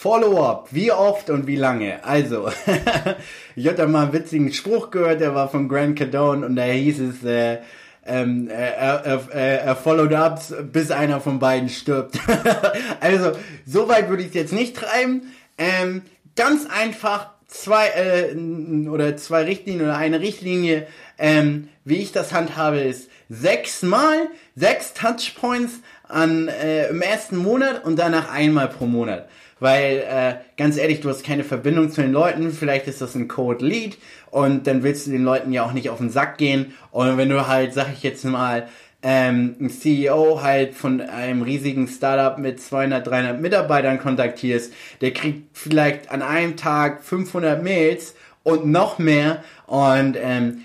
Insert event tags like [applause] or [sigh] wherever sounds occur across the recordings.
Follow-up, wie oft und wie lange? Also, [laughs] ich hatte mal einen witzigen Spruch gehört, der war von Grant Cardone und da hieß es, äh, ähm, er, er, er, er followed up, bis einer von beiden stirbt. [laughs] also, so weit würde ich es jetzt nicht treiben. Ähm, ganz einfach zwei äh, oder zwei Richtlinien oder eine Richtlinie, ähm, wie ich das handhabe, ist sechsmal, sechs Touchpoints an äh, im ersten Monat und danach einmal pro Monat. Weil, äh, ganz ehrlich, du hast keine Verbindung zu den Leuten, vielleicht ist das ein Code Lead und dann willst du den Leuten ja auch nicht auf den Sack gehen. Und wenn du halt, sag ich jetzt mal, ähm, ein CEO halt von einem riesigen Startup mit 200, 300 Mitarbeitern kontaktierst, der kriegt vielleicht an einem Tag 500 Mails und noch mehr. Und ähm,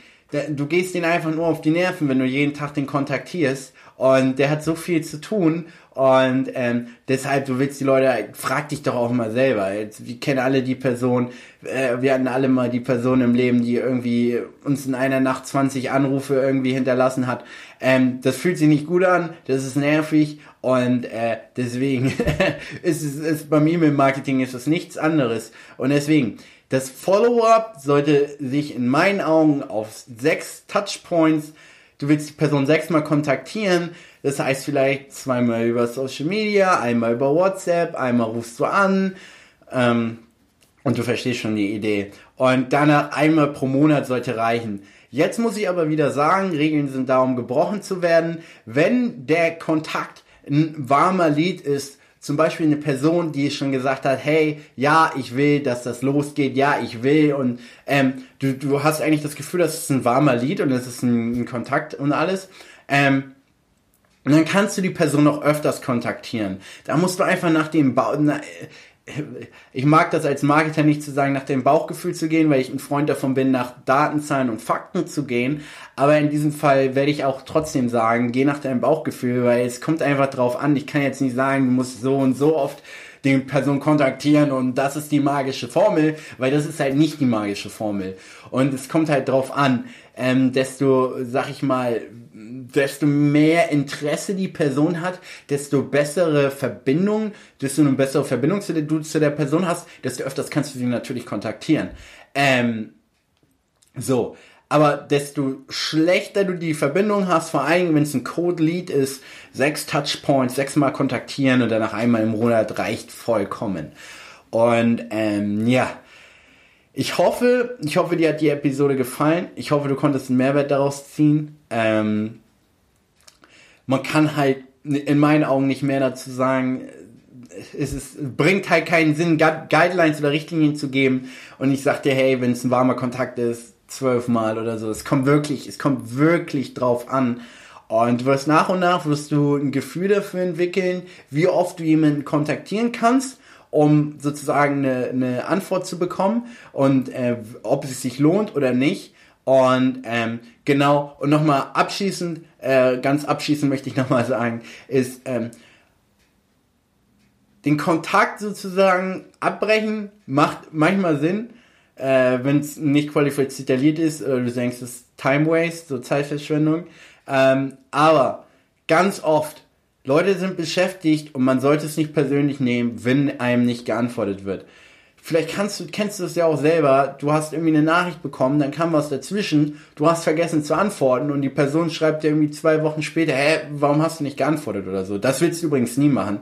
du gehst den einfach nur auf die Nerven, wenn du jeden Tag den kontaktierst und der hat so viel zu tun und ähm, deshalb, du willst die Leute, frag dich doch auch mal selber. Jetzt, wir kennen alle die Person, äh, wir hatten alle mal die Person im Leben, die irgendwie uns in einer Nacht 20 Anrufe irgendwie hinterlassen hat. Ähm, das fühlt sich nicht gut an, das ist nervig und äh, deswegen [laughs] ist es ist beim E-Mail-Marketing ist es nichts anderes. Und deswegen, das Follow-up sollte sich in meinen Augen auf sechs Touchpoints, du willst die Person sechsmal kontaktieren, das heißt vielleicht zweimal über Social Media, einmal über WhatsApp, einmal rufst du an ähm, und du verstehst schon die Idee. Und danach einmal pro Monat sollte reichen. Jetzt muss ich aber wieder sagen, Regeln sind da, um gebrochen zu werden. Wenn der Kontakt ein warmer Lied ist, zum Beispiel eine Person, die schon gesagt hat, hey, ja, ich will, dass das losgeht, ja, ich will und ähm, du, du hast eigentlich das Gefühl, das ist ein warmer Lied und es ist ein, ein Kontakt und alles. Ähm, und dann kannst du die Person noch öfters kontaktieren. Da musst du einfach nach dem Bau, na, ich mag das als Marketer nicht zu sagen, nach dem Bauchgefühl zu gehen, weil ich ein Freund davon bin, nach Datenzahlen und Fakten zu gehen. Aber in diesem Fall werde ich auch trotzdem sagen, geh nach deinem Bauchgefühl, weil es kommt einfach drauf an. Ich kann jetzt nicht sagen, du musst so und so oft die Person kontaktieren und das ist die magische Formel, weil das ist halt nicht die magische Formel. Und es kommt halt drauf an, ähm, desto, sag ich mal, desto mehr Interesse die Person hat, desto bessere Verbindung, desto eine bessere Verbindung zu der, du zu der Person hast, desto öfters kannst du sie natürlich kontaktieren. Ähm, so. Aber desto schlechter du die Verbindung hast, vor allem wenn es ein Code-Lead ist, sechs Touchpoints, sechsmal kontaktieren und danach einmal im Monat reicht vollkommen. Und ähm, ja, ich hoffe, ich hoffe, dir hat die Episode gefallen. Ich hoffe, du konntest einen Mehrwert daraus ziehen. Ähm, man kann halt in meinen Augen nicht mehr dazu sagen. Es ist, bringt halt keinen Sinn, Guidelines oder Richtlinien zu geben. Und ich sag dir, hey, wenn es ein warmer Kontakt ist, zwölfmal oder so. Es kommt wirklich, es kommt wirklich drauf an. Und du wirst nach und nach wirst du ein Gefühl dafür entwickeln, wie oft du jemanden kontaktieren kannst um sozusagen eine, eine Antwort zu bekommen und äh, ob es sich lohnt oder nicht. Und ähm, genau, und nochmal abschließend, äh, ganz abschließend möchte ich nochmal sagen, ist ähm, den Kontakt sozusagen abbrechen macht manchmal Sinn, äh, wenn es nicht qualifiziert ist oder du denkst, es ist Time Waste, so Zeitverschwendung. Ähm, aber ganz oft Leute sind beschäftigt und man sollte es nicht persönlich nehmen, wenn einem nicht geantwortet wird. Vielleicht kannst du, kennst du es ja auch selber, du hast irgendwie eine Nachricht bekommen, dann kam was dazwischen, du hast vergessen zu antworten und die Person schreibt dir irgendwie zwei Wochen später, hä, warum hast du nicht geantwortet oder so. Das willst du übrigens nie machen.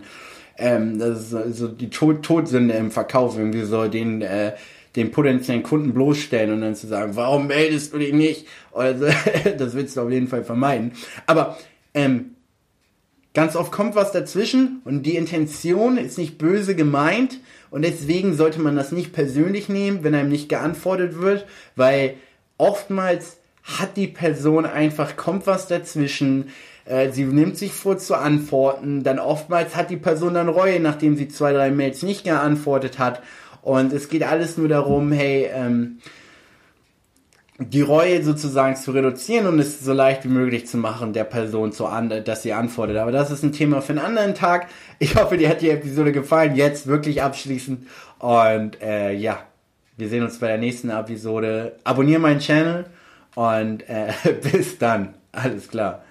Ähm, das ist so die Tod Todsünde im Verkauf, irgendwie so den, äh, den potenziellen Kunden bloßstellen und dann zu sagen, warum meldest du dich nicht? Oder so, [laughs] das willst du auf jeden Fall vermeiden. Aber ähm, Ganz oft kommt was dazwischen und die Intention ist nicht böse gemeint und deswegen sollte man das nicht persönlich nehmen, wenn einem nicht geantwortet wird, weil oftmals hat die Person einfach, kommt was dazwischen, äh, sie nimmt sich vor zu antworten, dann oftmals hat die Person dann Reue, nachdem sie zwei, drei Mails nicht geantwortet hat und es geht alles nur darum, hey, ähm, die Reue sozusagen zu reduzieren und es so leicht wie möglich zu machen, der Person zu an, dass sie antwortet. Aber das ist ein Thema für einen anderen Tag. Ich hoffe, dir hat die Episode gefallen. Jetzt wirklich abschließend. Und äh, ja, wir sehen uns bei der nächsten Episode. Abonniere meinen Channel und äh, [laughs] bis dann. Alles klar.